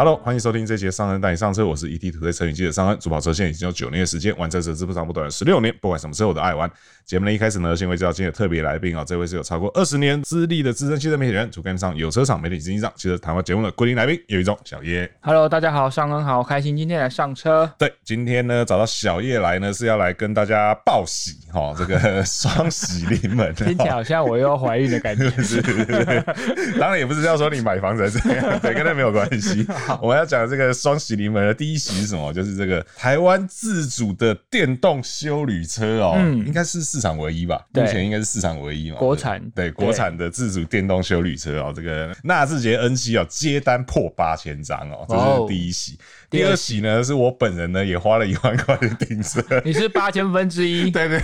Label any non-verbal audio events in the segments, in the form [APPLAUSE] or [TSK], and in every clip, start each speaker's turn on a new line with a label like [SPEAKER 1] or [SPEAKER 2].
[SPEAKER 1] Hello，欢迎收听这节上恩带你上车，我是 ET 土车车云记者尚恩。主跑车线已经有九年的时间，玩车则是不长不短十六年，不管什么车我都爱玩。节目的一开始呢，先会介绍今天的特别来宾啊，这位是有超过二十年资历的资深汽车媒体人，主干上有车厂媒体经纪长，其实谈话节目的固定来宾有一种小叶。
[SPEAKER 2] Hello，大家好，上恩好，开心今天来上车。
[SPEAKER 1] 对，今天呢找到小叶来呢是要来跟大家报喜哈，[LAUGHS] 这个双喜临门，
[SPEAKER 2] 听起来好像我又要怀孕的感觉。[LAUGHS]
[SPEAKER 1] 是，当然也不是要说你买房子这样，[LAUGHS] 对，跟那没有关系。我们要讲的这个双喜临门的第一喜是什么？就是这个台湾自主的电动修旅车哦，嗯、应该是市场唯一吧？目前应该是市场唯一嘛？
[SPEAKER 2] 国产
[SPEAKER 1] 对，对国产的自主电动修旅车哦，这个纳智捷 N 七哦，接单破八千张哦，这是第一喜。第二喜呢，是我本人呢也花了一万块的订车，[LAUGHS]
[SPEAKER 2] 你是八千分之一，[LAUGHS]
[SPEAKER 1] 对对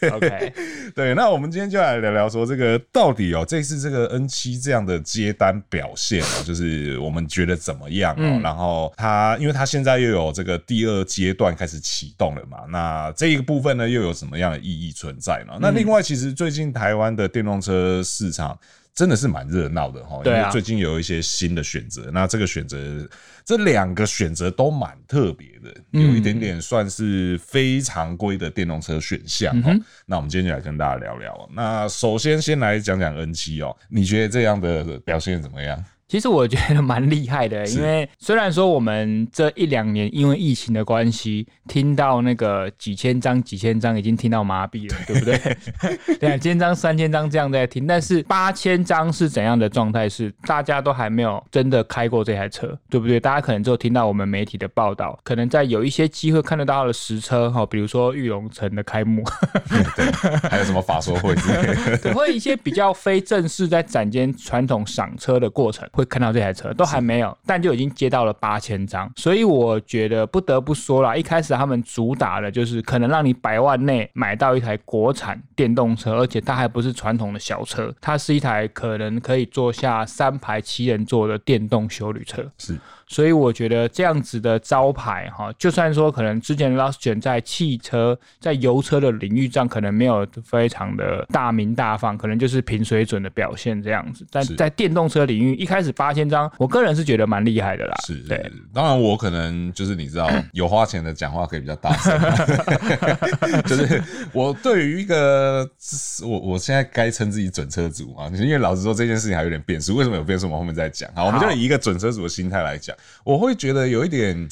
[SPEAKER 1] 对，OK，对。那我们今天就来聊聊说，这个到底哦，这次这个 N 七这样的接单表现哦，就是我们觉得怎么样哦？然后它，因为它现在又有这个第二阶段开始启动了嘛，那这一个部分呢，又有什么样的意义存在呢？那另外，其实最近台湾的电动车市场。真的是蛮热闹的哈，因为最近有一些新的选择，那这个选择，这两个选择都蛮特别的，有一点点算是非常规的电动车选项哈。那我们今天就来跟大家聊聊。那首先先来讲讲 N 七哦，你觉得这样的表现怎么样？
[SPEAKER 2] 其实我觉得蛮厉害的，因为虽然说我们这一两年因为疫情的关系，听到那个几千张、几千张已经听到麻痹了，对不对？[LAUGHS] 两千张、三千张这样在听，但是八千张是怎样的状态？是大家都还没有真的开过这台车，对不对？大家可能只有听到我们媒体的报道，可能在有一些机会看得到的实车哈，比如说玉龙城的开幕，[LAUGHS]
[SPEAKER 1] 对，还有什么法说会之类的，[LAUGHS]
[SPEAKER 2] 会一些比较非正式在展间传统赏车的过程。会看到这台车都还没有，但就已经接到了八千张，所以我觉得不得不说啦，一开始他们主打的就是可能让你百万内买到一台国产电动车，而且它还不是传统的小车，它是一台可能可以坐下三排七人座的电动休旅车。
[SPEAKER 1] 是。
[SPEAKER 2] 所以我觉得这样子的招牌哈，就算说可能之前 Lustgen 在汽车在油车的领域上可能没有非常的大名大放，可能就是平水准的表现这样子。但在电动车领域，一开始八千张，我个人是觉得蛮厉害的啦。
[SPEAKER 1] 是，对。当然我可能就是你知道，有花钱的讲话可以比较大声。[LAUGHS] 就是我对于一个我我现在该称自己准车主啊，因为老实说这件事情还有点变数。为什么有变数？我们后面再讲。好，我们就以一个准车主的心态来讲。我会觉得有一点，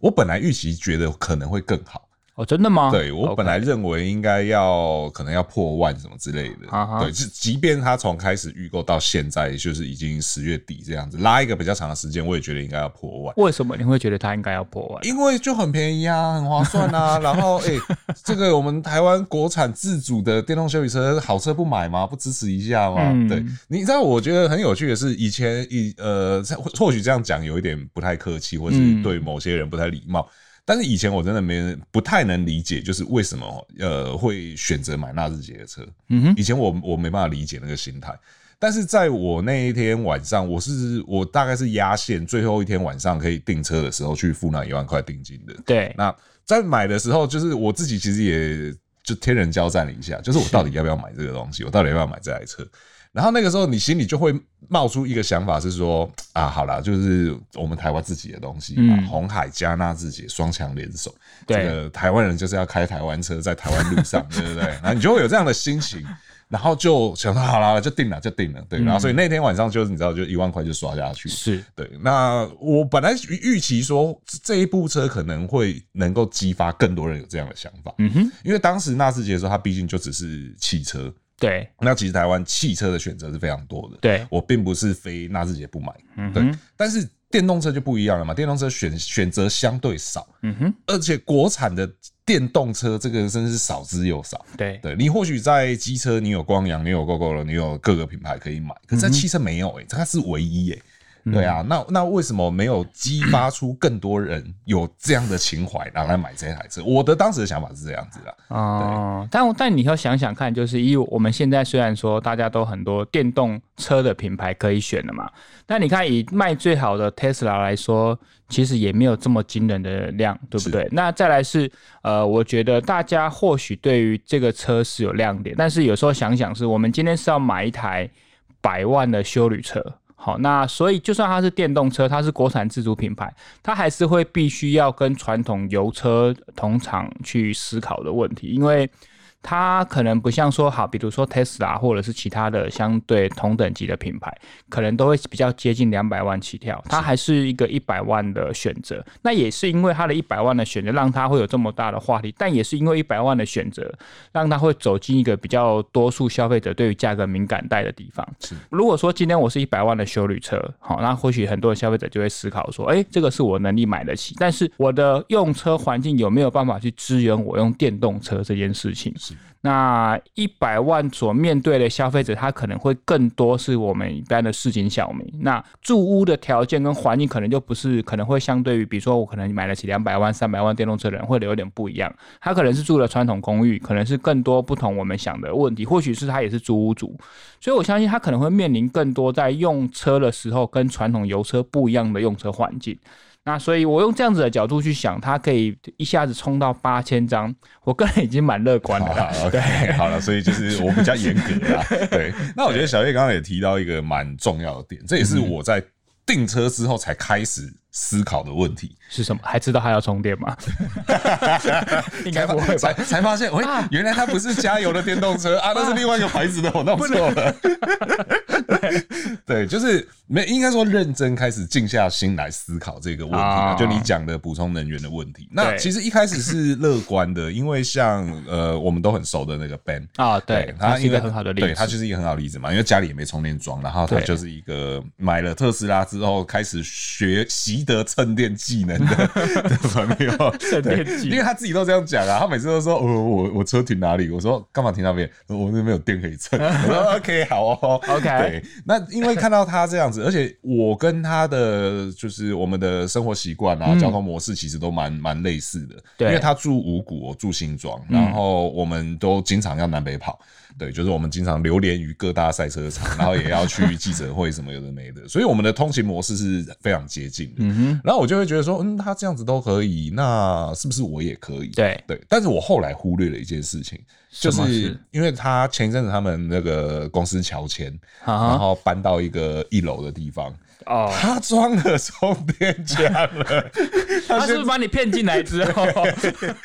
[SPEAKER 1] 我本来预期觉得可能会更好。
[SPEAKER 2] 哦，真的吗？
[SPEAKER 1] 对，我本来认为应该要可能要破万什么之类的。对，即即便它从开始预购到现在，就是已经十月底这样子，拉一个比较长的时间，我也觉得应该要破万。
[SPEAKER 2] 为什么你会觉得它应该要破万？
[SPEAKER 1] 因为就很便宜啊，很划算啊。[LAUGHS] 然后，哎、欸，这个我们台湾国产自主的电动修理车，好车不买吗？不支持一下吗？嗯、对，你知道，我觉得很有趣的是，以前以呃，或许这样讲有一点不太客气，或是对某些人不太礼貌。嗯但是以前我真的没不太能理解，就是为什么呃会选择买纳智捷的车。嗯哼，以前我我没办法理解那个心态。但是在我那一天晚上，我是我大概是压线最后一天晚上可以订车的时候去付那一万块定金的。
[SPEAKER 2] 对，
[SPEAKER 1] 那在买的时候，就是我自己其实也就天人交战了一下，就是我到底要不要买这个东西，我到底要不要买这台车。然后那个时候，你心里就会冒出一个想法，是说啊，好了，就是我们台湾自己的东西嘛，嗯、鸿海加纳自己双强联手，对这个台湾人就是要开台湾车，在台湾路上，[LAUGHS] 对不对？然后你就会有这样的心情，然后就想说，好了，就定了，就定了，对。然后所以那天晚上就是你知道，就一万块就刷下去，
[SPEAKER 2] 是对。
[SPEAKER 1] 那我本来预期说这一部车可能会能够激发更多人有这样的想法，嗯哼，因为当时纳智捷的时候，它毕竟就只是汽车。
[SPEAKER 2] 对，
[SPEAKER 1] 那其实台湾汽车的选择是非常多的。
[SPEAKER 2] 对，
[SPEAKER 1] 我并不是非纳智捷不买，嗯哼，对。但是电动车就不一样了嘛，电动车选选择相对少，嗯哼，而且国产的电动车这个真是少之又少。
[SPEAKER 2] 对，
[SPEAKER 1] 对你或许在机车你有光阳，你有 Gogoro，你有各个品牌可以买，可是在汽车没有诶、欸，它是唯一诶、欸。对啊，那那为什么没有激发出更多人有这样的情怀，然后来买这台车？我的当时的想法是这样子的
[SPEAKER 2] 哦，但但你要想想看，就是因为我们现在虽然说大家都很多电动车的品牌可以选了嘛，但你看以卖最好的 Tesla 来说，其实也没有这么惊人的量，对不对？那再来是呃，我觉得大家或许对于这个车是有亮点，但是有时候想想，是我们今天是要买一台百万的修旅车。好，那所以就算它是电动车，它是国产自主品牌，它还是会必须要跟传统油车同厂去思考的问题，因为。它可能不像说好，比如说 Tesla 或者是其他的相对同等级的品牌，可能都会比较接近两百万起跳。它还是一个一百万的选择。那也是因为它的一百万的选择，让它会有这么大的话题。但也是因为一百万的选择，让它会走进一个比较多数消费者对于价格敏感带的地方。如果说今天我是一百万的修旅车，好，那或许很多的消费者就会思考说，哎，这个是我能力买得起，但是我的用车环境有没有办法去支援我用电动车这件事情？那一百万所面对的消费者，他可能会更多是我们一般的市井小民。那住屋的条件跟环境可能就不是，可能会相对于，比如说我可能买得起两百万、三百万电动车的人，会有点不一样。他可能是住了传统公寓，可能是更多不同我们想的问题。或许是他也是租屋主，所以我相信他可能会面临更多在用车的时候跟传统油车不一样的用车环境。那所以，我用这样子的角度去想，它可以一下子冲到八千张，我个人已经蛮乐观的了。
[SPEAKER 1] 好，对，好了，所以就是我比较严格啦。[LAUGHS] 对，那我觉得小叶刚刚也提到一个蛮重要的点，这也是我在订车之后才开始思考的问题
[SPEAKER 2] 是什么？还知道它要充电吗？[LAUGHS] 应该不会吧？
[SPEAKER 1] 才才发现，喂，原来它不是加油的电动车啊，那是另外一个牌子的，我弄错了。对，就是没应该说认真开始静下心来思考这个问题啊。就你讲的补充能源的问题，那其实一开始是乐观的，因为像呃我们都很熟的那个 Ben
[SPEAKER 2] 啊，对，他是一个很好的例子，
[SPEAKER 1] 对，他就是一个很好的例子嘛，因为家里也没充电桩，然后他就是一个买了特斯拉之后开始学习。得蹭电技能的 [LAUGHS] 的朋友，[LAUGHS] 对，因为他自己都这样讲啊，他每次都说：“哦，我我车停哪里？”我说：“干嘛停那边？我那边有电可以蹭。[LAUGHS] ”我说：“OK，好哦
[SPEAKER 2] ，OK。”
[SPEAKER 1] 对，那因为看到他这样子，而且我跟他的就是我们的生活习惯啊、交通模式其实都蛮蛮类似的。对，因为他住五谷，我住新庄，然后我们都经常要南北跑。对，就是我们经常流连于各大赛车场，然后也要去 [LAUGHS] 记者会什么有的没的，所以我们的通勤模式是非常接近的。嗯哼，然后我就会觉得说，嗯，他这样子都可以，那是不是我也可以？
[SPEAKER 2] 对对。
[SPEAKER 1] 但是我后来忽略了一件事情，就是因为他前一阵子他们那个公司乔迁，然后搬到一个一楼的地方。哦，他装了充电枪了，[LAUGHS]
[SPEAKER 2] 他是不是把你骗进来之后？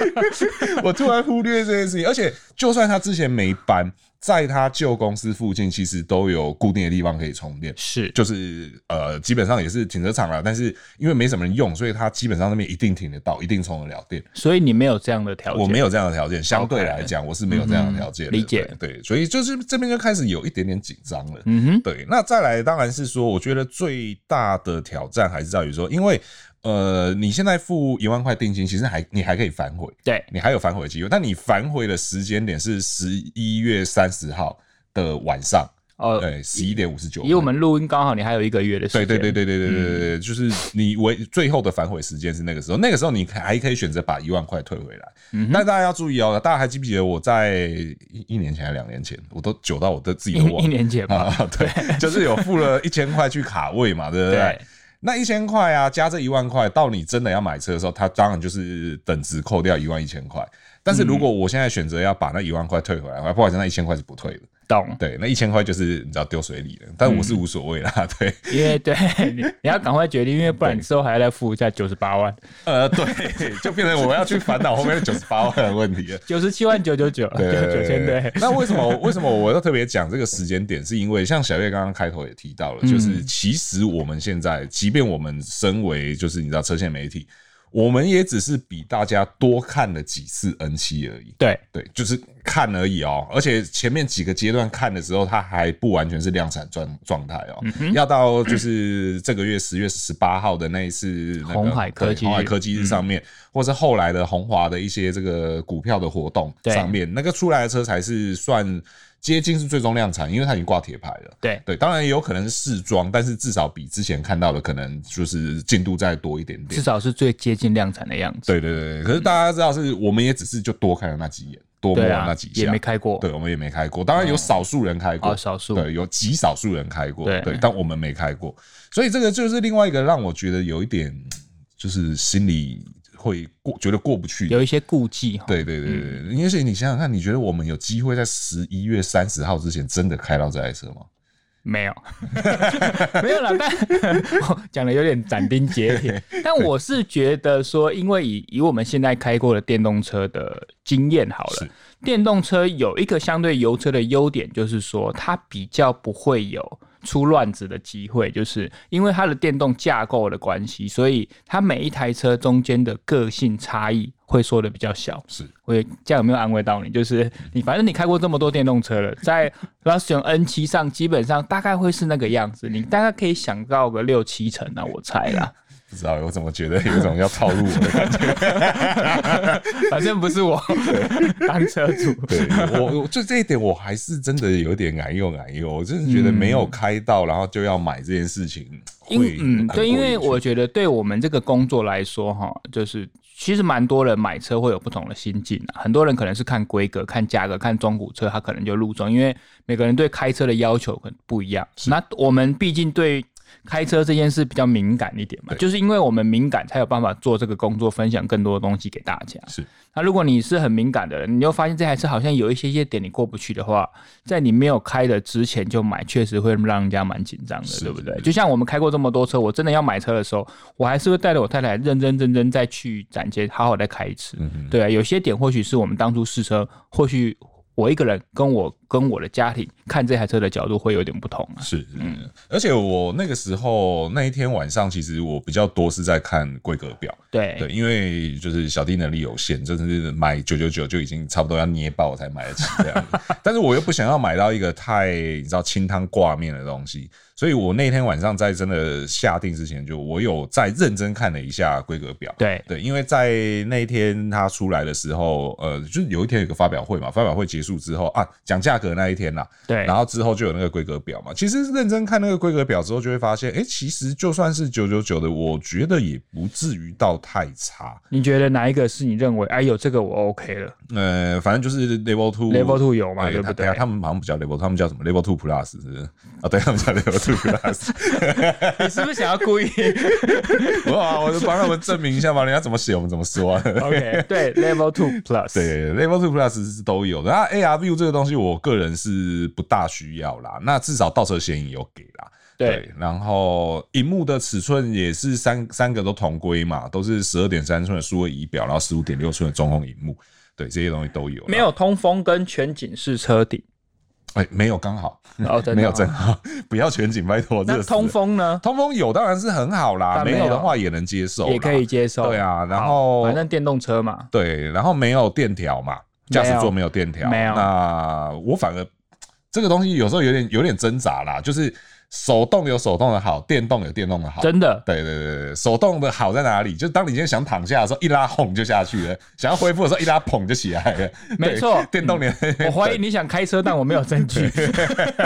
[SPEAKER 2] [LAUGHS]
[SPEAKER 1] 我突然忽略这件事情，而且就算他之前没搬，在他旧公司附近，其实都有固定的地方可以充电，
[SPEAKER 2] 是，
[SPEAKER 1] 就是呃，基本上也是停车场了，但是因为没什么人用，所以他基本上那边一定停得到，一定充得了电。
[SPEAKER 2] 所以你没有这样的条件，
[SPEAKER 1] 我没有这样的条件，相对来讲，我是没有这样的条件。
[SPEAKER 2] 理解，
[SPEAKER 1] 对，所以就是这边就开始有一点点紧张了。嗯哼，对，那再来当然是说，我觉得最大的挑战还是在于说，因为。呃，你现在付一万块定金，其实还你还可以反悔，
[SPEAKER 2] 对，
[SPEAKER 1] 你还有反悔机会。但你反悔的时间点是十一月三十号的晚上，哦，对，十一点五十九。
[SPEAKER 2] 以我们录音刚好你还有一个月的时间，
[SPEAKER 1] 对对对对对对对对，嗯、就是你为最后的反悔时间是那个时候，那个时候你还可以选择把一万块退回来。嗯，但大家要注意哦，大家还记不记得我在一一年前还是两年前，我都久到我都自己都忘了，
[SPEAKER 2] 一年前吧，
[SPEAKER 1] 啊、对，就是有付了一千块去卡位嘛，对不对？对那一千块啊，加这一万块，到你真的要买车的时候，它当然就是等值扣掉一万一千块。但是如果我现在选择要把那一万块退回来，不好意思，那一千块是不退的。
[SPEAKER 2] 懂？
[SPEAKER 1] 对，那一千块就是你知道丢水里了。但我是无所谓啦，对，
[SPEAKER 2] 因为对你你要赶快决定，因为不然你之后还要再付一下九十八万。
[SPEAKER 1] 呃，对，就变成我要去烦恼后面的九十八万的问题了。[LAUGHS]
[SPEAKER 2] 九十七万九九九，对九千对。
[SPEAKER 1] 那为什么为什么我要特别讲这个时间点？是因为像小月刚刚开头也提到了，就是其实我们现在，即便我们身为就是你知道车线媒体。我们也只是比大家多看了几次 N 七而已，
[SPEAKER 2] 对
[SPEAKER 1] 对，就是看而已哦。而且前面几个阶段看的时候，它还不完全是量产状状态哦。嗯、要到就是这个月十月十八号的那一次那个
[SPEAKER 2] 鸿海科技
[SPEAKER 1] 红海科技日上面，嗯、或是后来的红华的一些这个股票的活动上面，那个出来的车才是算。接近是最终量产，因为它已经挂铁牌了。
[SPEAKER 2] 对
[SPEAKER 1] 对，当然也有可能是试装，但是至少比之前看到的可能就是进度再多一点点。
[SPEAKER 2] 至少是最接近量产的样子。
[SPEAKER 1] 对对对，可是大家知道，是我们也只是就多看了那几眼，多摸了那几下，
[SPEAKER 2] 也没开过。
[SPEAKER 1] 对，我们也没开过。当然有少数人开过，
[SPEAKER 2] 少数
[SPEAKER 1] 对，有极少数人开过。对，但我们没开过，所以这个就是另外一个让我觉得有一点，就是心里。会过觉得过不去，
[SPEAKER 2] 有一些顾忌。
[SPEAKER 1] 对对对对，嗯、因为你想想看，你觉得我们有机会在十一月三十号之前真的开到这台车吗？
[SPEAKER 2] 没有，[LAUGHS] [LAUGHS] 没有了，但 [LAUGHS] 讲的有点斩钉截铁。但我是觉得说，因为以以我们现在开过的电动车的经验好了，电动车有一个相对油车的优点，就是说它比较不会有出乱子的机会，就是因为它的电动架构的关系，所以它每一台车中间的个性差异。会说的比较小，
[SPEAKER 1] 是，
[SPEAKER 2] 会这样有没有安慰到你？就是你反正你开过这么多电动车了，在 l u s i o n N 七上基本上大概会是那个样子，你大概可以想到个六七成啊，我猜啦。
[SPEAKER 1] 不知道，我怎么觉得 [LAUGHS] 有一种要套路我的感觉，[LAUGHS]
[SPEAKER 2] 反正不是我当车主。
[SPEAKER 1] 对，我就这一点我还是真的有点难用难用，我真的觉得没有开到，然后就要买这件事情会，
[SPEAKER 2] 嗯，对，因为我觉得对我们这个工作来说，哈，就是。其实蛮多人买车会有不同的心境啊，很多人可能是看规格、看价格、看中古车，他可能就入中，因为每个人对开车的要求可能不一样。那我们毕竟对。开车这件事比较敏感一点嘛，就是因为我们敏感，才有办法做这个工作，分享更多的东西给大家。
[SPEAKER 1] 是，
[SPEAKER 2] 那如果你是很敏感的人，你又发现这台车好像有一些些点你过不去的话，在你没有开的之前就买，确实会让人家蛮紧张的，对不对？就像我们开过这么多车，我真的要买车的时候，我还是会带着我太太认认真真再去展间好好再开一次。对啊，有些点或许是我们当初试车，或许。我一个人跟我跟我的家庭看这台车的角度会有点不同啊。
[SPEAKER 1] 是，嗯，而且我那个时候那一天晚上，其实我比较多是在看规格表。
[SPEAKER 2] 对
[SPEAKER 1] 对，因为就是小弟能力有限，就是买九九九就已经差不多要捏爆我才买得起这样子。[LAUGHS] 但是我又不想要买到一个太你知道清汤挂面的东西。所以我那天晚上在真的下定之前，就我有再认真看了一下规格表。
[SPEAKER 2] 对
[SPEAKER 1] 对，因为在那一天他出来的时候，呃，就是有一天有个发表会嘛，发表会结束之后啊，讲价格那一天啦，
[SPEAKER 2] 对，
[SPEAKER 1] 然后之后就有那个规格表嘛。其实认真看那个规格表之后，就会发现，哎、欸，其实就算是九九九的，我觉得也不至于到太差。
[SPEAKER 2] 你觉得哪一个是你认为哎有这个我 OK 了？
[SPEAKER 1] 呃，反正就是 Level Two，Level
[SPEAKER 2] Two 有嘛，对不对？
[SPEAKER 1] 他们好像不叫 Level，他们叫什么 Level Two Plus 是不是？啊，对，他们叫 Level Two Plus。[LAUGHS]
[SPEAKER 2] 你是不是想要故意？[LAUGHS]
[SPEAKER 1] 不啊，我就帮他们证明一下嘛，人家怎么写我们怎么说。
[SPEAKER 2] OK，对，Level Two Plus，
[SPEAKER 1] 对，Level Two Plus 是都有的。那 AR View 这个东西，我个人是不大需要啦。那至少倒车显影有给啦。对，然后荧幕的尺寸也是三三个都同规嘛，都是十二点三寸的数位仪表，然后十五点六寸的中控荧幕。对，这些东西都有。
[SPEAKER 2] 没有通风跟全景式车顶。
[SPEAKER 1] 哎，没有刚好，
[SPEAKER 2] 哦，[LAUGHS]
[SPEAKER 1] 没有正好，[LAUGHS] 不要全景，拜托。
[SPEAKER 2] 那通风呢？
[SPEAKER 1] 通风有当然是很好啦，没有的话也能接受，
[SPEAKER 2] 也可以接受。
[SPEAKER 1] 对啊，然后
[SPEAKER 2] 反正电动车嘛，
[SPEAKER 1] 对，然后没有电条嘛，驾驶座没有电条，
[SPEAKER 2] 没有。
[SPEAKER 1] 那我反而这个东西有时候有点有点挣扎啦，就是。手动有手动的好，电动有电动的好，
[SPEAKER 2] 真的。
[SPEAKER 1] 对对对对，手动的好在哪里？就当你今天想躺下的时候，一拉哄就下去了；[LAUGHS] 想要恢复的时候，一拉捧就起来了。
[SPEAKER 2] 没错，
[SPEAKER 1] 电动连、
[SPEAKER 2] 嗯。我怀疑你想开车，但我没有证据。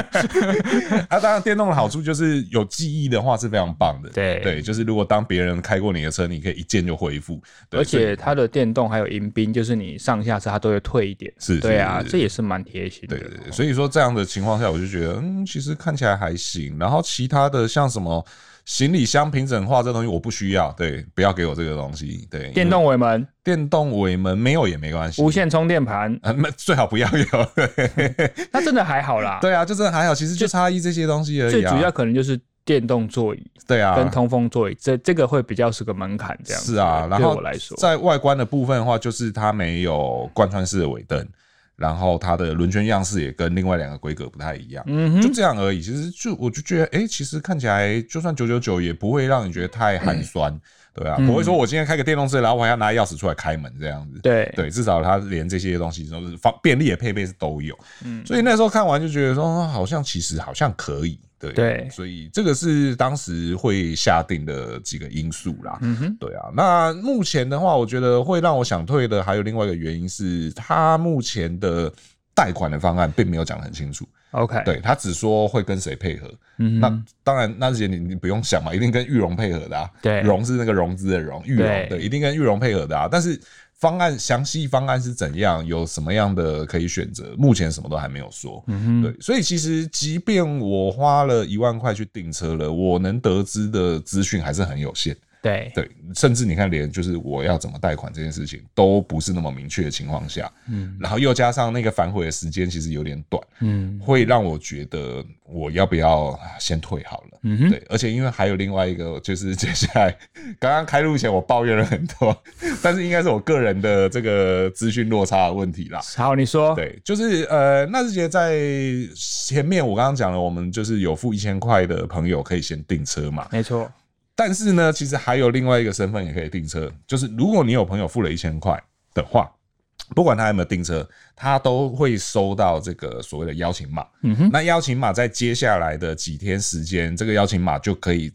[SPEAKER 2] [LAUGHS]
[SPEAKER 1] 啊，当然，电动的好处就是有记忆的话是非常棒的。
[SPEAKER 2] 对
[SPEAKER 1] 对，就是如果当别人开过你的车，你可以一键就恢复。
[SPEAKER 2] 而且它的电动还有迎宾，就是你上下车它都会退一点。
[SPEAKER 1] 是，
[SPEAKER 2] 对啊，这也是蛮贴心的。
[SPEAKER 1] 对对对，所以说这样的情况下，我就觉得，嗯，其实看起来还行。然后其他的像什么行李箱平整化这东西我不需要，对，不要给我这个东西。对，
[SPEAKER 2] 电动尾门，
[SPEAKER 1] 电动尾门没有也没关系。
[SPEAKER 2] 无线充电盘，
[SPEAKER 1] 呃，最好不要有。[LAUGHS]
[SPEAKER 2] 那真的还好啦。
[SPEAKER 1] 对啊，就真的还好，其实就差异这些东西而已。
[SPEAKER 2] 最主要可能就是电动座椅，
[SPEAKER 1] 对啊，
[SPEAKER 2] 跟通风座椅，这这个会比较是个门槛这样。
[SPEAKER 1] 是啊，然后在外观的部分的话，就是它没有贯穿式的尾灯。然后它的轮圈样式也跟另外两个规格不太一样，嗯，就这样而已。其实就我就觉得，哎，其实看起来就算九九九也不会让你觉得太寒酸，嗯、对啊，不会说我今天开个电动车，然后我还要拿钥匙出来开门这样子。对对，至少它连这些东西都是方便利的配备是都有。嗯，所以那时候看完就觉得说，好像其实好像可以。对，对，所以这个是当时会下定的几个因素啦。嗯哼，对啊。那目前的话，我觉得会让我想退的还有另外一个原因是，他目前的贷款的方案并没有讲得很清楚。OK，对，他只说会跟谁配合。嗯，那当然，那这些你你不用想嘛，一定跟玉龙配合的啊。对，融是那个融资的融，裕隆对，一定跟玉龙配合的啊。但是。方案详细方案是怎样？有什么样的可以选择？目前什么都还没有说。嗯哼，对，所以其实即便我花了一万块去订车了，我能得知的资讯还是很有限。
[SPEAKER 2] 对。
[SPEAKER 1] 对，甚至你看，连就是我要怎么贷款这件事情都不是那么明确的情况下，嗯，然后又加上那个反悔的时间其实有点短，嗯，会让我觉得我要不要先退好了，嗯哼，对，而且因为还有另外一个，就是接下来刚刚开录前我抱怨了很多，[LAUGHS] 但是应该是我个人的这个资讯落差的问题啦。
[SPEAKER 2] 好，你说，
[SPEAKER 1] 对，就是呃，纳智捷在前面我刚刚讲了，我们就是有付一千块的朋友可以先订车嘛，
[SPEAKER 2] 没错。
[SPEAKER 1] 但是呢，其实还有另外一个身份也可以订车，就是如果你有朋友付了一千块的话，不管他有没有订车，他都会收到这个所谓的邀请码。嗯哼，那邀请码在接下来的几天时间，这个邀请码就可以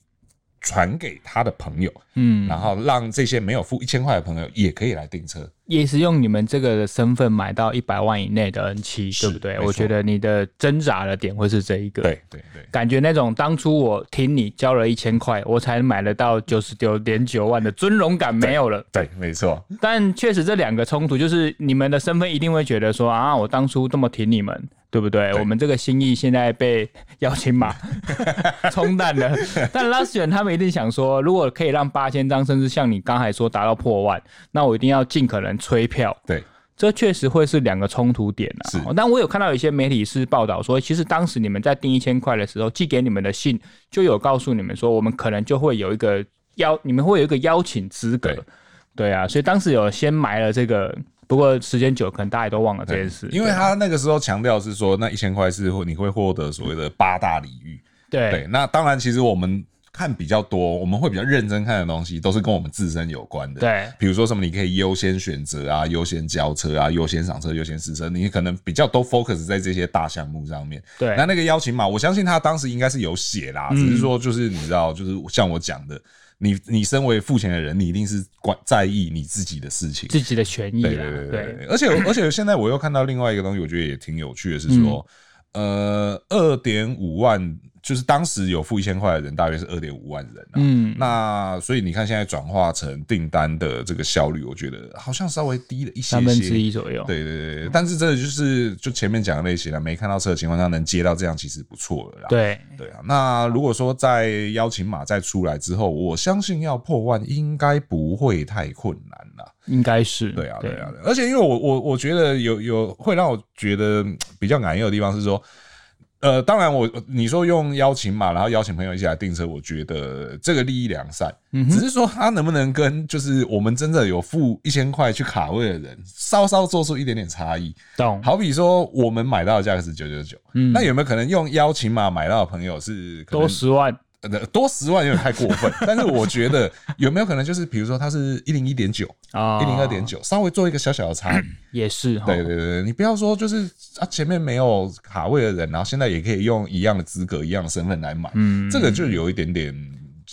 [SPEAKER 1] 传给他的朋友，嗯，然后让这些没有付一千块的朋友也可以来订车。
[SPEAKER 2] 也是用你们这个身份买到一百万以内的 N 七对不对？我觉得你的挣扎的点会是这一个。
[SPEAKER 1] 对对对，
[SPEAKER 2] 感觉那种当初我听你交了一千块，我才买得到九十九点九万的尊荣感没有了。
[SPEAKER 1] 对，对没错。
[SPEAKER 2] 但确实这两个冲突，就是你们的身份一定会觉得说啊，我当初这么挺你们，对不对？对我们这个心意现在被邀请码 [LAUGHS] 冲淡了。但 Last 他们一定想说，如果可以让八千张，甚至像你刚才说达到破万，那我一定要尽可能。催票，
[SPEAKER 1] 对，
[SPEAKER 2] 这确实会是两个冲突点啊。是，但我有看到有些媒体是报道说，其实当时你们在订一千块的时候，寄给你们的信就有告诉你们说，我们可能就会有一个邀，你们会有一个邀请资格。对，对啊，所以当时有先埋了这个，不过时间久，可能大家也都忘了这件事。
[SPEAKER 1] 因为他那个时候强调是说，那一千块是会你会获得所谓的八大礼遇。
[SPEAKER 2] 对，
[SPEAKER 1] 对，那当然，其实我们。看比较多，我们会比较认真看的东西，都是跟我们自身有关的。
[SPEAKER 2] 对，
[SPEAKER 1] 比如说什么，你可以优先选择啊，优先交车啊，优先上车，优先试车，你可能比较都 focus 在这些大项目上面。
[SPEAKER 2] 对，
[SPEAKER 1] 那那个邀请码，我相信他当时应该是有写啦，嗯、只是说就是你知道，就是像我讲的，你你身为付钱的人，你一定是关在意你自己的事情，
[SPEAKER 2] 自己的权益。
[SPEAKER 1] 对对对对，对而且而且现在我又看到另外一个东西，我觉得也挺有趣的，是说，嗯、呃，二点五万。就是当时有付一千块的人，大约是二点五万人。嗯，那所以你看，现在转化成订单的这个效率，我觉得好像稍微低了一些些，
[SPEAKER 2] 三分之一左右。
[SPEAKER 1] 对对对，但是这个就是就前面讲的那些了，没看到车的情况下能接到这样，其实不错了啦。
[SPEAKER 2] 对
[SPEAKER 1] 对啊，那如果说在邀请码再出来之后，我相信要破万应该不会太困难了。
[SPEAKER 2] 应该是。
[SPEAKER 1] 对啊对啊，而且因为我我我觉得有有会让我觉得比较难用的地方是说。呃，当然我，我你说用邀请码，然后邀请朋友一起来订车，我觉得这个利益良善，嗯、只是说他能不能跟就是我们真的有付一千块去卡位的人，稍稍做出一点点差异。
[SPEAKER 2] 懂？
[SPEAKER 1] 好比说我们买到的价格是九九九，那有没有可能用邀请码买到的朋友是
[SPEAKER 2] 多十万？
[SPEAKER 1] 多十万有点太过分，但是我觉得有没有可能就是，比如说它是一零一点九啊，一零二点九，稍微做一个小小的差异，
[SPEAKER 2] 也是。
[SPEAKER 1] 对对对，你不要说就是啊，前面没有卡位的人，然后现在也可以用一样的资格、一样的身份来买，嗯，这个就有一点点。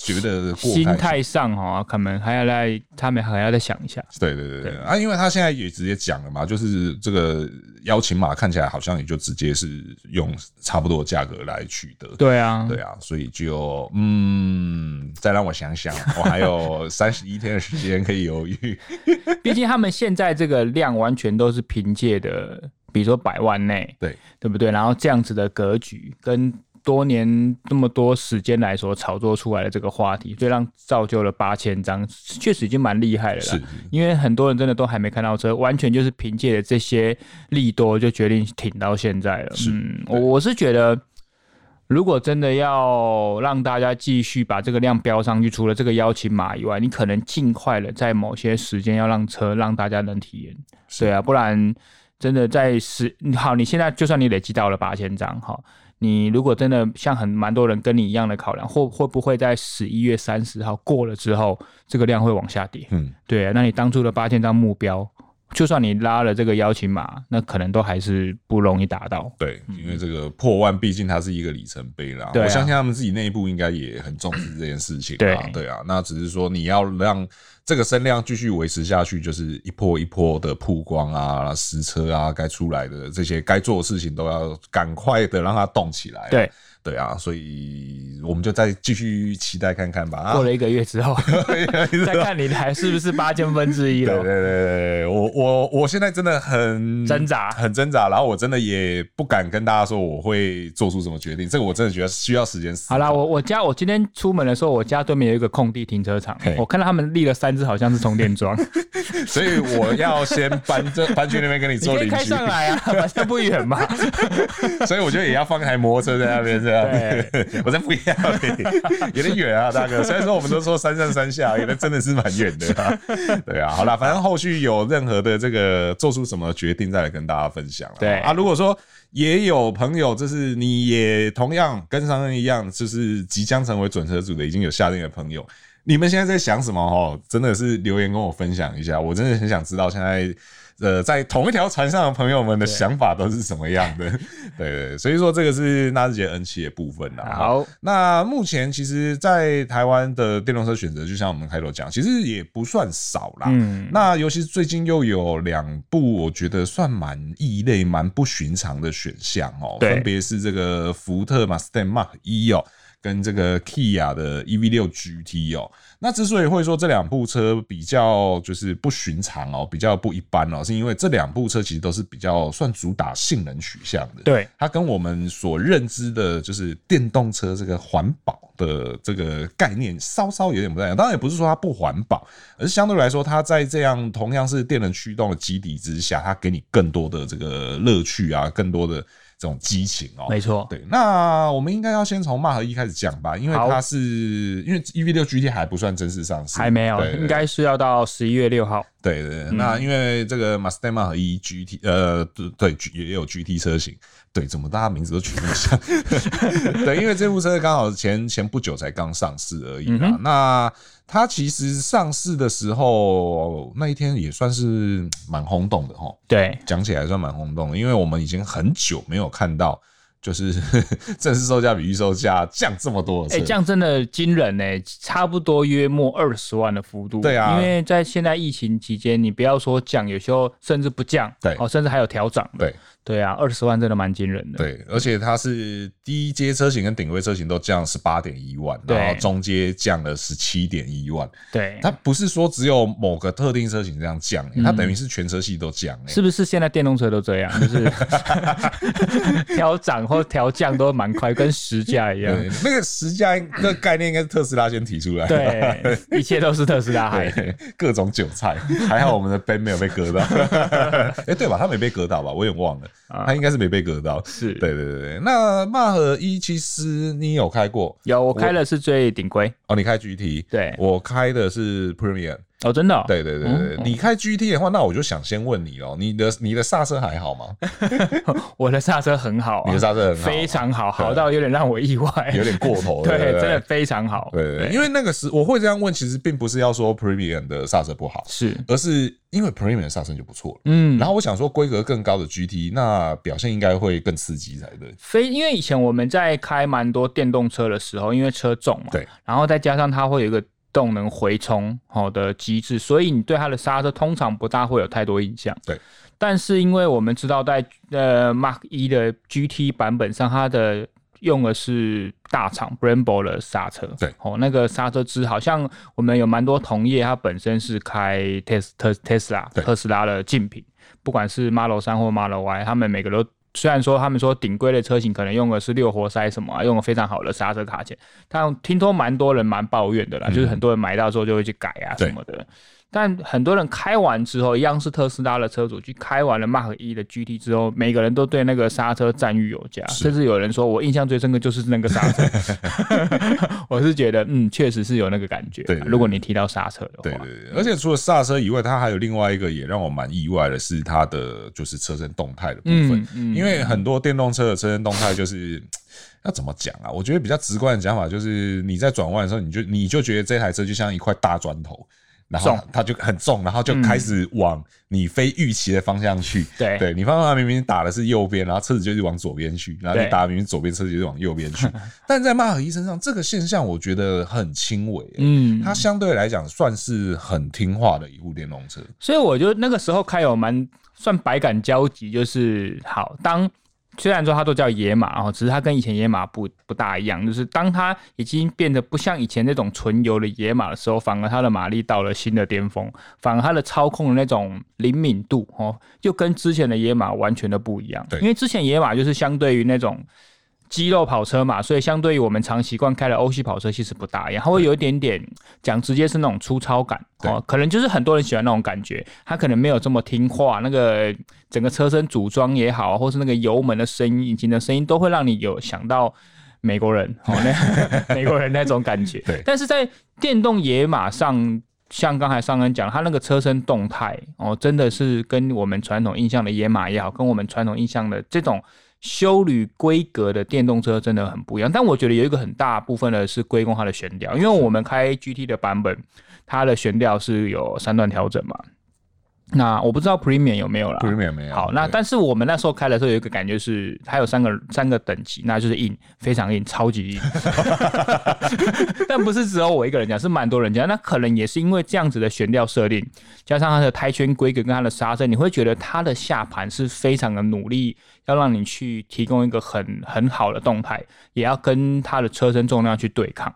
[SPEAKER 1] 觉得
[SPEAKER 2] 心态上哈，可能还要来，他们还要再想一下。
[SPEAKER 1] 对对对对啊，因为他现在也直接讲了嘛，就是这个邀请码看起来好像也就直接是用差不多价格来取得。
[SPEAKER 2] 对啊，
[SPEAKER 1] 对啊，所以就嗯，再让我想想，我还有 [LAUGHS] 三十一天的时间可以犹豫。[LAUGHS]
[SPEAKER 2] 毕竟他们现在这个量完全都是凭借的，比如说百万内，
[SPEAKER 1] 对
[SPEAKER 2] 对不对？然后这样子的格局跟。多年这么多时间来说炒作出来的这个话题，所以让造就了八千张，确实已经蛮厉害了啦。是，因为很多人真的都还没看到车，完全就是凭借着这些利多就决定挺到现在了。是嗯，我我是觉得，如果真的要让大家继续把这个量标上去，除了这个邀请码以外，你可能尽快的在某些时间要让车让大家能体验。是对啊，不然真的在十好，你现在就算你累积到了八千张，哈。你如果真的像很蛮多人跟你一样的考量，会会不会在十一月三十号过了之后，这个量会往下跌？嗯，对啊，那你当初的八千张目标，就算你拉了这个邀请码，那可能都还是不容易达到。
[SPEAKER 1] 对，因为这个破万，毕竟它是一个里程碑啦。对啊，我相信他们自己内部应该也很重视这件事情。对，对啊，那只是说你要让。这个声量继续维持下去，就是一波一波的曝光啊、实车啊，该出来的这些该做的事情都要赶快的让它动起来。对，对啊，所以我们就再继续期待看看吧。
[SPEAKER 2] 过了一个月之后，[LAUGHS] 再看你还是不是八千分之一了。
[SPEAKER 1] 对对对对，我我我现在真的很
[SPEAKER 2] 挣扎，
[SPEAKER 1] 很挣扎。然后我真的也不敢跟大家说我会做出什么决定，这个我真的觉得需要时间。
[SPEAKER 2] 好啦，我我家我今天出门的时候，我家对面有一个空地停车场，我看到他们立了三只，好像是充电桩，[LAUGHS]
[SPEAKER 1] 所以我要先搬这 [LAUGHS] 搬去那边跟你做邻居。
[SPEAKER 2] 开上来啊，反正不远嘛。[LAUGHS]
[SPEAKER 1] 所以我觉得也要放一台摩托车在那边这样。对我在不一样，有点远啊，大哥。虽然说我们都说山上山下，有的真的是蛮远的啊。对啊，好啦，反正后续有任何的这个做出什么决定，再来跟大家分享。
[SPEAKER 2] 对
[SPEAKER 1] 啊，如果说也有朋友，就是你也同样跟商人一样，就是即将成为准车主的，已经有下定的朋友，你们现在在想什么？哦，真的是留言跟我分享一下，我真的很想知道现在。呃，在同一条船上的朋友们的想法都是什么样的？[LAUGHS] 对，对，对，所以说这个是纳智捷 N 七的部分啦。
[SPEAKER 2] 好，
[SPEAKER 1] 那目前其实，在台湾的电动车选择，就像我们开头讲，其实也不算少啦。嗯，那尤其是最近又有两部，我觉得算蛮异类、蛮不寻常的选项哦，分别是这个福特 Mustang Mark 一哦。跟这个 Kia 的 EV 六 GT 哦，那之所以会说这两部车比较就是不寻常哦，比较不一般哦，是因为这两部车其实都是比较算主打性能取向的。
[SPEAKER 2] 对，
[SPEAKER 1] 它跟我们所认知的就是电动车这个环保的这个概念稍稍有点不太一样。当然也不是说它不环保，而是相对来说，它在这样同样是电能驱动的基底之下，它给你更多的这个乐趣啊，更多的。这种激情哦，
[SPEAKER 2] 没错，
[SPEAKER 1] 对，那我们应该要先从 Mach E 开始讲吧，因为它是因为 EV 六 GT 还不算正式上市，
[SPEAKER 2] 还没有，应该是要到十一月六号。
[SPEAKER 1] 对对，对，那因为这个 Mustang Mach E GT，呃，对，也有 GT 车型，对，怎么大家名字都取那么像？[LAUGHS] 对，因为这部车刚好前前不久才刚上市而已嘛，那。它其实上市的时候那一天也算是蛮轰动的哈，
[SPEAKER 2] 对，
[SPEAKER 1] 讲起来算蛮轰动的，因为我们已经很久没有看到，就是 [LAUGHS] 正式售价比预售价降这么多，
[SPEAKER 2] 哎，降真的惊人呢，差不多约莫二十万的幅度，
[SPEAKER 1] 对啊，
[SPEAKER 2] 因为在现在疫情期间，你不要说降，有时候甚至不降，
[SPEAKER 1] 对，
[SPEAKER 2] 哦，甚至还有调涨，
[SPEAKER 1] 对。
[SPEAKER 2] 对啊，二十万真的蛮惊人的。
[SPEAKER 1] 对，而且它是低阶车型跟顶规车型都降十八点一万，然后中阶降了十七点一万。
[SPEAKER 2] 对，
[SPEAKER 1] 它不是说只有某个特定车型这样降，欸，它等于是全车系都降，欸。
[SPEAKER 2] 是不是现在电动车都这样？就是 [LAUGHS] 调涨或调降都蛮快，跟时价一
[SPEAKER 1] 样。那个时价那个概念应该是特斯拉先提出来。
[SPEAKER 2] 对，一切都是特斯拉害的，
[SPEAKER 1] 各种韭菜。还好我们的 Ben 没有被割到。哎，欸，对吧？他没被割到吧？我也忘了。他应该是没被割到，
[SPEAKER 2] 是
[SPEAKER 1] 对对对。那 Mach E 其实你有开过？
[SPEAKER 2] 有，我开的是最顶规。
[SPEAKER 1] 哦，你开 GT？对，我开的是 Premium。
[SPEAKER 2] 哦，真的、哦？
[SPEAKER 1] 对对对对，嗯、你开 GT 的话，那我就想先问你哦，你的你的刹车还好吗？[LAUGHS]
[SPEAKER 2] 我的刹车很好、啊，
[SPEAKER 1] 你的刹车很好，
[SPEAKER 2] 非常好，好到有点让我意外，
[SPEAKER 1] 有点过头。[LAUGHS]
[SPEAKER 2] 对，
[SPEAKER 1] 对，对，
[SPEAKER 2] 真的非常好。
[SPEAKER 1] 对，因为那个时我会这样问，其实并不是要说 Premium 的刹车不好，
[SPEAKER 2] 是，
[SPEAKER 1] 而是因为 Premium 的刹车就不错了。嗯，然后我想说，规格更高的 GT，那表现应该会更刺激才对。
[SPEAKER 2] 非因为以前我们在开蛮多电动车的时候，因为车重嘛，
[SPEAKER 1] 对，
[SPEAKER 2] 然后再加上它会有一个。动能回冲好的机制，所以你对它的刹车通常不大会有太多印象。
[SPEAKER 1] 对，
[SPEAKER 2] 但是因为我们知道在呃 Mark 一的 GT 版本上，它的用的是大厂 Brembo 的刹车。
[SPEAKER 1] 对，
[SPEAKER 2] 哦，那个刹车支好像我们有蛮多同业，它本身是开 Tesla 特斯拉的竞品，不管是 Model 3或 Model Y，他们每个都。虽然说他们说顶规的车型可能用的是六活塞什么啊，用了非常好的刹车卡钳，但听说蛮多人蛮抱怨的啦，就是很多人买到之后就会去改啊什么的。但很多人开完之后，一样是特斯拉的车主去开完了 Mach E 的 GT 之后，每个人都对那个刹车赞誉有加，甚至有人说我印象最深刻就是那个刹车。[LAUGHS] [LAUGHS] 我是觉得，嗯，确实是有那个感觉。对，如果你提到刹车的话，
[SPEAKER 1] 对对对，而且除了刹车以外，它还有另外一个也让我蛮意外的是它的就是车身动态的部分，因为很多电动车的车身动态就是 [TSK] 要怎么讲啊？我觉得比较直观的讲法就是你在转弯的时候，你就你就觉得这台车就像一块大砖头。然后它就很重，然后就开始往你非预期的方向去。
[SPEAKER 2] 对，
[SPEAKER 1] 对你方向明明打的是右边，然后车子就是往左边去，然后你打明明左边，车子就是往右边去。[LAUGHS] 但在 Mach E 身上，这个现象我觉得很轻微。嗯，它相对来讲算是很听话的一部电动车。
[SPEAKER 2] 所以我觉得那个时候开有蛮算百感交集，就是好当。虽然说它都叫野马，然后只是它跟以前野马不不大一样，就是当它已经变得不像以前那种纯油的野马的时候，反而它的马力到了新的巅峰，反而它的操控的那种灵敏度哦，就跟之前的野马完全的不一样。对，因为之前野马就是相对于那种。肌肉跑车嘛，所以相对于我们常习惯开的欧系跑车，其实不大一样，它会有一点点讲直接是那种粗糙感哦，可能就是很多人喜欢那种感觉，它可能没有这么听话，那个整个车身组装也好，或是那个油门的声音、引擎的声音，都会让你有想到美国人哦，那 [LAUGHS] [LAUGHS] 美国人那种感觉。对，但是在电动野马上，像刚才上恩讲，它那个车身动态哦，真的是跟我们传统印象的野马也好，跟我们传统印象的这种。休旅规格的电动车真的很不一样，但我觉得有一个很大部分的是归功它的悬吊，因为我们开 GT 的版本，它的悬吊是有三段调整嘛。那我不知道 Premium 有没有啦
[SPEAKER 1] ，Premium 没有。
[SPEAKER 2] 好，那但是我们那时候开的时候有一个感觉是，它有三个三个等级，那就是硬，非常硬，超级硬。[LAUGHS] [LAUGHS] 但不是只有我一个人讲，是蛮多人讲。那可能也是因为这样子的悬吊设定，加上它的胎圈规格跟它的刹车，你会觉得它的下盘是非常的努力，要让你去提供一个很很好的动态，也要跟它的车身重量去对抗。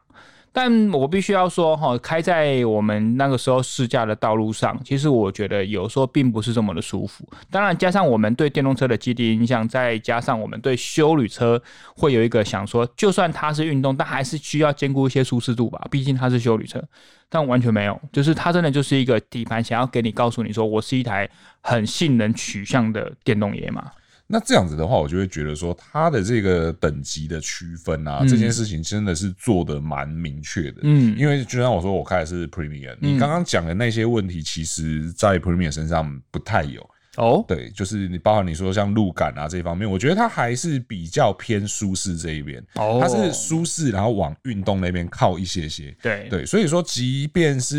[SPEAKER 2] 但我必须要说，哈，开在我们那个时候试驾的道路上，其实我觉得有时候并不是这么的舒服。当然，加上我们对电动车的基地印象，再加上我们对休旅车会有一个想说，就算它是运动，但还是需要兼顾一些舒适度吧，毕竟它是休旅车。但完全没有，就是它真的就是一个底盘，想要给你告诉你说，我是一台很性能取向的电动野马。
[SPEAKER 1] 那这样子的话，我就会觉得说，它的这个等级的区分啊，这件事情真的是做的蛮明确的。嗯，因为就像我说，我开的是 Premium，你刚刚讲的那些问题，其实在 Premium 身上不太有。哦，对，就是你包含你说像路感啊这一方面，我觉得它还是比较偏舒适这一边。哦，它是舒适，然后往运动那边靠一些些。对对，所以说，即便是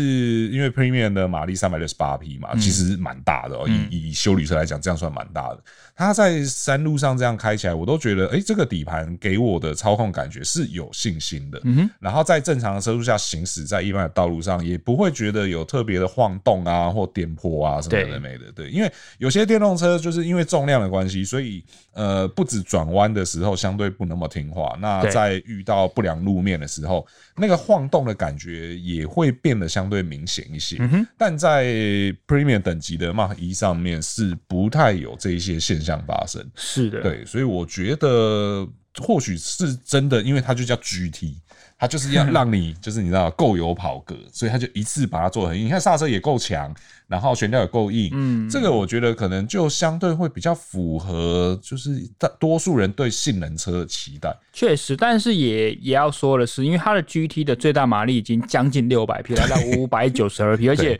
[SPEAKER 1] 因为 Premium 的马力三百六十八匹嘛，其实蛮大的哦。以以修旅车来讲，这样算蛮大的。它在山路上这样开起来，我都觉得，哎，这个底盘给我的操控感觉是有信心的。嗯哼，然后在正常的车速下行驶在一般的道路上，也不会觉得有特别的晃动啊或颠簸啊什么的没的。对，因为有些电动车就是因为重量的关系，所以呃，不止转弯的时候相对不那么听话。那在遇到不良路面的时候，那个晃动的感觉也会变得相对明显一些。嗯哼，但在 Premium 等级的 Mark 一上面是不太有这一些现象发生，是的，对，所以我觉得或许是真的，因为它就叫 GT，它就是要让你就是你知道够有跑格，所以它就一次把它做得很硬。你看刹车也够强，然后悬吊也够硬，嗯，这个我觉得可能就相对会比较符合就是大多数人对性能车的期待。
[SPEAKER 2] 确实，但是也也要说的是，因为它的 GT 的最大马力已经将近六百匹，来到五百九十二匹，[LAUGHS] 而且。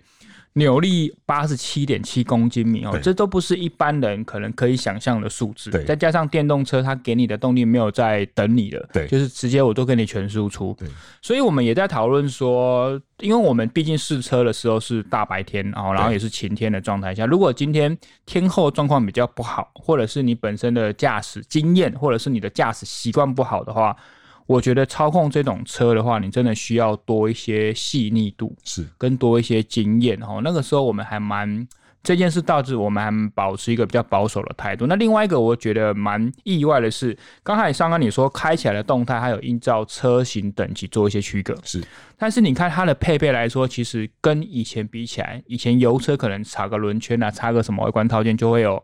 [SPEAKER 2] 扭力八十七点七公斤米哦，这都不是一般人可能可以想象的数字。对，再加上电动车，它给你的动力没有在等你的，对，就是直接我都给你全输出。对，所以我们也在讨论说，因为我们毕竟试车的时候是大白天哦，然后也是晴天的状态下，如果今天天后状况比较不好，或者是你本身的驾驶经验，或者是你的驾驶习惯不好的话。我觉得操控这种车的话，你真的需要多一些细腻度，是跟多一些经验哦。那个时候我们还蛮这件事导致我们还保持一个比较保守的态度。那另外一个我觉得蛮意外的是，刚才上刚你说开起来的动态，还有依照车型等级做一些区隔，是。但是你看它的配备来说，其实跟以前比起来，以前油车可能插个轮圈啊，插个什么外观套件就会有。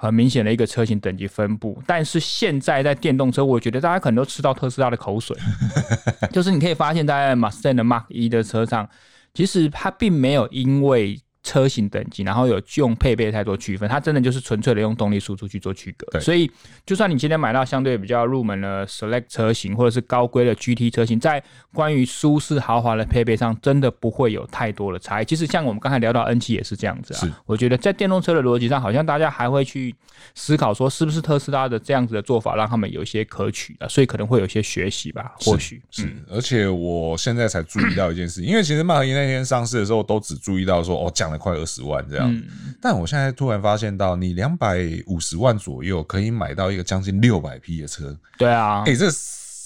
[SPEAKER 2] 很明显的一个车型等级分布，但是现在在电动车，我觉得大家可能都吃到特斯拉的口水，[LAUGHS] 就是你可以发现，在 Mustang 的 Mark 一的车上，其实它并没有因为。车型等级，然后有用配备太多区分，它真的就是纯粹的用动力输出去做区隔。对，所以就算你今天买到相对比较入门的 Select 车型，或者是高规的 GT 车型，在关于舒适豪华的配备上，真的不会有太多的差异。其实像我们刚才聊到 N7 也是这样子啊。是，我觉得在电动车的逻辑上，好像大家还会去思考说，是不是特斯拉的这样子的做法让他们有一些可取的，所以可能会有一些学习吧。或许
[SPEAKER 1] 是，是、嗯，而且我现在才注意到一件事，因为其实迈和伊那天上市的时候，都只注意到说哦，讲了。快二十万这样，嗯，但我现在突然发现到，你两百五十万左右可以买到一个将近六百匹的车，
[SPEAKER 2] 对啊，
[SPEAKER 1] 哎，这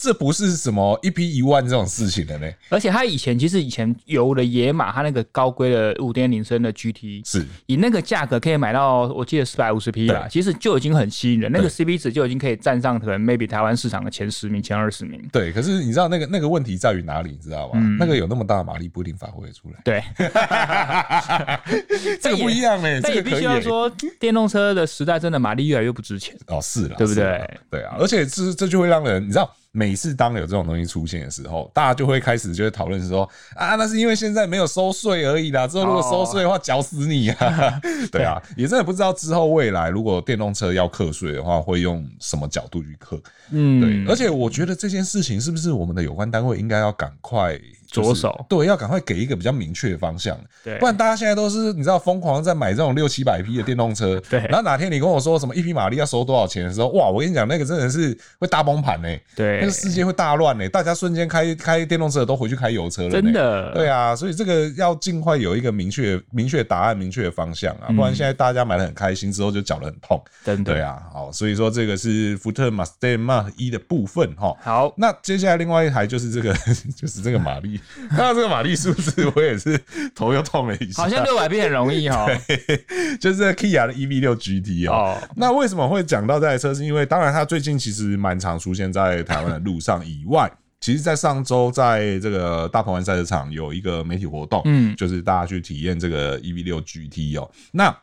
[SPEAKER 1] 这不是什么一批一万这种事情的呢。
[SPEAKER 2] 而且他以前其实以前有的野马，他那个高规的五点零升的 GT
[SPEAKER 1] 是
[SPEAKER 2] 以那个价格可以买到，我记得四百五十匹啦，其实就已经很吸引人，那个 CP 值就已经可以站上可能 maybe 台湾市场的前十名、前二十名。
[SPEAKER 1] 对，可是你知道那个那个问题在于哪里？你知道吗？嗯、那个有那么大的马力不一定发挥得出来。
[SPEAKER 2] 对，[LAUGHS] [LAUGHS]
[SPEAKER 1] 这个不一样哎，
[SPEAKER 2] 但也必须要说，电动车的时代真的马力越来越不值钱
[SPEAKER 1] 哦，是了，
[SPEAKER 2] 对不对？
[SPEAKER 1] 对啊，而且这这就会让人你知道。每次当有这种东西出现的时候，大家就会开始就会讨论说啊，那是因为现在没有收税而已啦。之后如果收税的话，绞死你啊！[LAUGHS] 对啊，也真的不知道之后未来如果电动车要课税的话，会用什么角度去课？嗯，对。而且我觉得这件事情是不是我们的有关单位应该要赶快
[SPEAKER 2] 着手？
[SPEAKER 1] 对，要赶快给一个比较明确的方向。
[SPEAKER 2] 对，
[SPEAKER 1] 不然大家现在都是你知道疯狂在买这种六七百匹的电动车。
[SPEAKER 2] 对。
[SPEAKER 1] 然后哪天你跟我说什么一匹马力要收多少钱的时候，哇，我跟你讲，那个真的是会大崩盘呢。
[SPEAKER 2] 对。
[SPEAKER 1] 那个世界会大乱呢，大家瞬间开开电动车都回去开油车了。
[SPEAKER 2] 真的，
[SPEAKER 1] 对啊，所以这个要尽快有一个明确、明确答案、明确的方向啊，不然现在大家买得很开心，之后就缴得很痛。
[SPEAKER 2] 真的，
[SPEAKER 1] 对啊，好，所以说这个是福特 Mustang Mach E 的部分哈。
[SPEAKER 2] 好，
[SPEAKER 1] 那接下来另外一台就是这个，[LAUGHS] 就是这个马力，[LAUGHS] 看到这个马力数字，我也是头又痛了一下。
[SPEAKER 2] 好像六百匹很容易哦，[LAUGHS]
[SPEAKER 1] 就是 Kia 的 EV 六 GT 哦。那为什么会讲到这台车？是因为当然它最近其实蛮常出现在台湾的路上以外。[LAUGHS] 其实，在上周，在这个大鹏湾赛车场有一个媒体活动，嗯，就是大家去体验这个 EV 六 GT 哦。那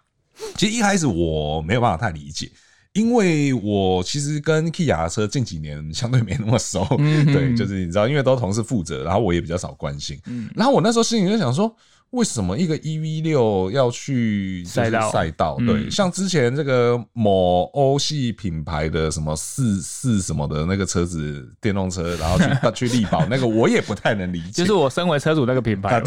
[SPEAKER 1] 其实一开始我没有办法太理解，因为我其实跟 Kia 的车近几年相对没那么熟，对，就是你知道，因为都同事负责，然后我也比较少关心，然后我那时候心里就想说。为什么一个 EV 六要去赛道？赛道对，像之前这个某欧系品牌的什么四四什么的那个车子电动车，[LAUGHS] 然后去去力宝那个，我也不太能理解。
[SPEAKER 2] 就是我身为车主那个品牌，[LAUGHS]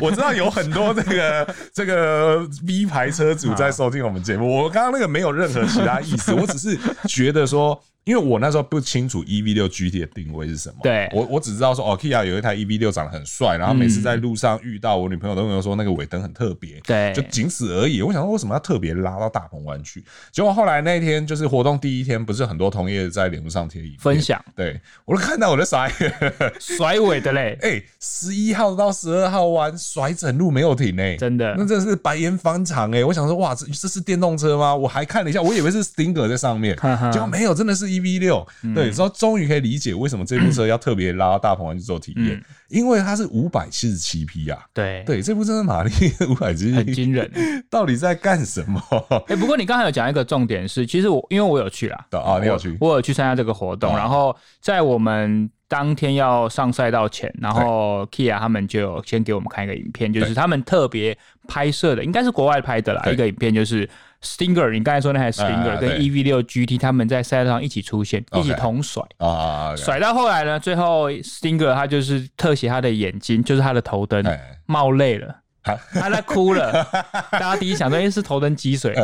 [SPEAKER 1] 我知道有很多这个 [LAUGHS] 这个 V 牌车主在收听我们节目。我刚刚那个没有任何其他意思，我只是觉得说。因为我那时候不清楚 EV 六 GT 的定位是什么，
[SPEAKER 2] 对，
[SPEAKER 1] 我我只知道说哦，Kia 有一台 EV 六长得很帅，然后每次在路上遇到我女朋友都跟我说那个尾灯很特别，
[SPEAKER 2] 对，
[SPEAKER 1] 就仅此而已。我想说为什么要特别拉到大鹏湾去？结果后来那一天就是活动第一天，不是很多同业在脸书上贴影片。
[SPEAKER 2] 分享，
[SPEAKER 1] 对。我都看到我在甩。[LAUGHS]
[SPEAKER 2] 甩尾的嘞，[LAUGHS]
[SPEAKER 1] 哎，十一号到十二号弯甩整路没有停哎，
[SPEAKER 2] 真的，
[SPEAKER 1] 那真的是白烟方长哎，我想说哇，这这是电动车吗？我还看了一下，我以为是 Stinger 在上面，结果没有，真的是 EV 六。对，然后终于可以理解为什么这部车要特别拉到大鹏湾去做体验，嗯、因为它是五百七十七匹啊。
[SPEAKER 2] 对
[SPEAKER 1] 对，这部车的马力五百七十七，
[SPEAKER 2] 很惊人。
[SPEAKER 1] 到底在干什么？
[SPEAKER 2] 哎、欸，不过你刚才有讲一个重点是，其实我因为我有去啦，
[SPEAKER 1] 啊，你有去，
[SPEAKER 2] 我有去参加这个活动，然后在我们当天要上赛道前，然后 Kia 他们就有先给我们看一个影片，就是他们特别拍摄的，应该是国外拍的啦，一个影片就是。Stinger，你刚才说那台 Stinger 跟 EV 六 GT 他们在赛道上一起出现，一起同甩。啊，甩到后来呢，最后 Stinger 他就是特写他的眼睛，就是他的头灯冒泪了。[LAUGHS] 他在哭了，[LAUGHS] 大家第一想说，哎，是头灯积水，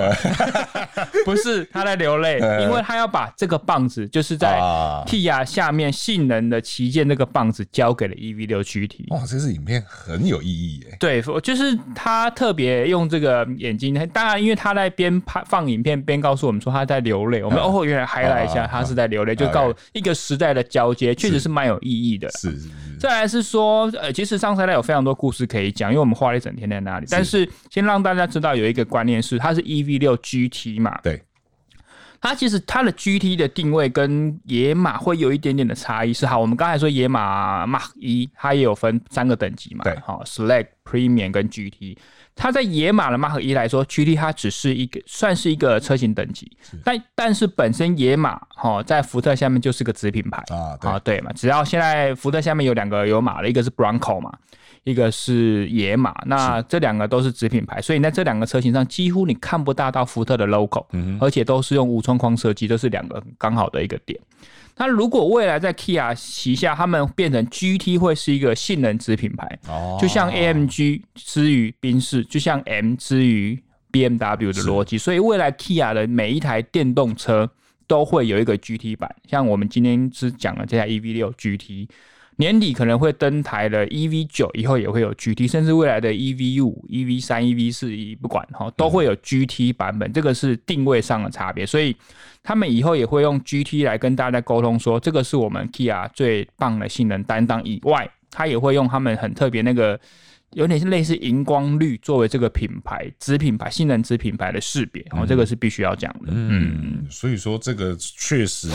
[SPEAKER 2] [LAUGHS] 不是他在流泪，因为他要把这个棒子，就是在 Kia 下面性能的旗舰那个棒子交给了 EV 六 GT。
[SPEAKER 1] 哇，这支影片很有意义耶。
[SPEAKER 2] 对，就是他特别用这个眼睛，当然，因为他在边拍放影片边告诉我们说他在流泪，我们哦，原来 highlight 一下他是在流泪，就告一个时代的交接，确实是蛮有意义的。
[SPEAKER 1] 是是是。
[SPEAKER 2] 再来是说，呃，其实上赛道有非常多故事可以讲，因为我们花了一整天在那里。但是。先让大家知道有一个观念是，它是 EV 六 GT 嘛，
[SPEAKER 1] 对，
[SPEAKER 2] 它其实它的 GT 的定位跟野马会有一点点的差异。是好，我们刚才说野马 Mark 一它也有分三个等级嘛，
[SPEAKER 1] 对，
[SPEAKER 2] 好，Select、Premium 跟 GT。它在野马的 Mark 一来说，GT 它只是一个算是一个车型等级，但但是本身野马哈在福特下面就是个子品牌啊，对，对嘛，只要现在福特下面有两个有马的，一个是 Bronco 嘛，一个是野马，那这两个都是子品牌，所以在这两个车型上几乎你看不大到福特的 logo，而且都是用无窗框设计，都是两个刚好的一个点。那如果未来在 Kia 旗下，他们变成 GT 会是一个性能子品牌，哦，就像 AMG 之于宾士，就像 M 之于 BMW 的逻辑，所以未来 Kia 的每一台电动车都会有一个 GT 版，像我们今天只讲了这台 EV 六 GT。年底可能会登台的 EV 九，以后也会有 GT，甚至未来的 EV 五、EV 三、EV 四，不管哈，都会有 GT 版本。这个是定位上的差别，所以他们以后也会用 GT 来跟大家沟通，说这个是我们 Kia 最棒的性能担当。以外，他也会用他们很特别那个有点是类似荧光绿作为这个品牌子品牌性能子品牌的识别，然后这个是必须要讲的。
[SPEAKER 1] 嗯，所以说这个确实